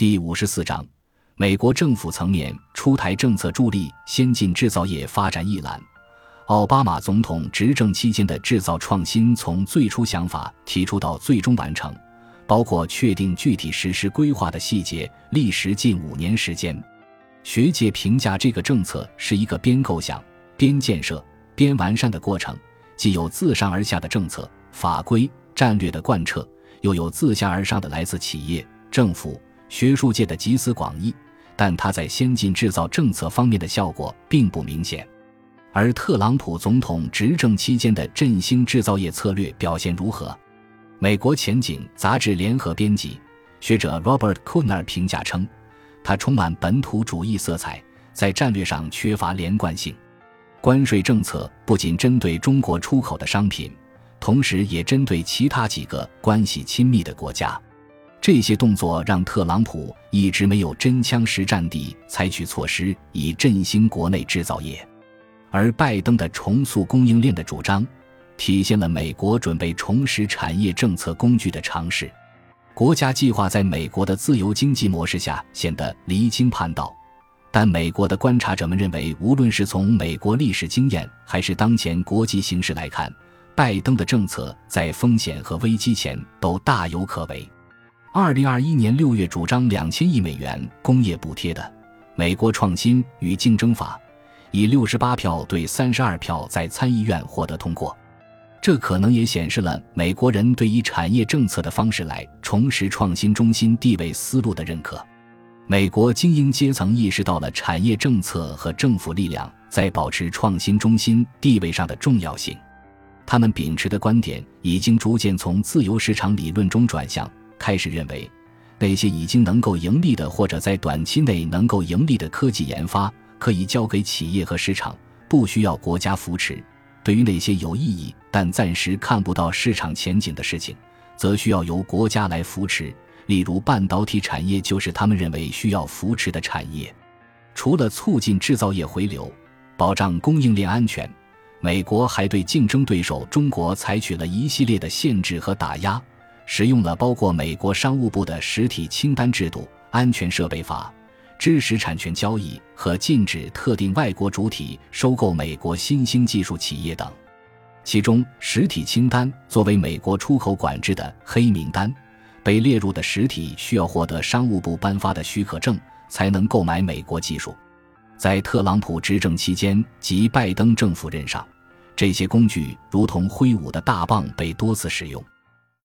第五十四章，美国政府层面出台政策助力先进制造业发展一栏。奥巴马总统执政期间的制造创新，从最初想法提出到最终完成，包括确定具体实施规划的细节，历时近五年时间。学界评价这个政策是一个边构想、边建设、边完善的过程，既有自上而下的政策、法规、战略的贯彻，又有自下而上的来自企业、政府、学术界的集思广益。但它在先进制造政策方面的效果并不明显。而特朗普总统执政期间的振兴制造业策略表现如何？美国前景杂志联合编辑、学者 Robert Kuner 评价称，它充满本土主义色彩，在战略上缺乏连贯性。关税政策不仅针对中国出口的商品，同时也针对其他几个关系亲密的国家。这些动作让特朗普一直没有真枪实战地采取措施以振兴国内制造业。而拜登的重塑供应链的主张，体现了美国准备重拾产业政策工具的尝试。国家计划在美国的自由经济模式下显得离经叛道，但美国的观察者们认为，无论是从美国历史经验还是当前国际形势来看，拜登的政策在风险和危机前都大有可为。二零二一年六月主张两千亿美元工业补贴的《美国创新与竞争法》。以六十八票对三十二票在参议院获得通过，这可能也显示了美国人对以产业政策的方式来重拾创新中心地位思路的认可。美国精英阶层意识到了产业政策和政府力量在保持创新中心地位上的重要性。他们秉持的观点已经逐渐从自由市场理论中转向，开始认为那些已经能够盈利的或者在短期内能够盈利的科技研发。可以交给企业和市场，不需要国家扶持。对于那些有意义但暂时看不到市场前景的事情，则需要由国家来扶持。例如，半导体产业就是他们认为需要扶持的产业。除了促进制造业回流、保障供应链安全，美国还对竞争对手中国采取了一系列的限制和打压，使用了包括美国商务部的实体清单制度、安全设备法。知识产权交易和禁止特定外国主体收购美国新兴技术企业等，其中实体清单作为美国出口管制的黑名单，被列入的实体需要获得商务部颁发的许可证才能购买美国技术。在特朗普执政期间及拜登政府任上，这些工具如同挥舞的大棒被多次使用。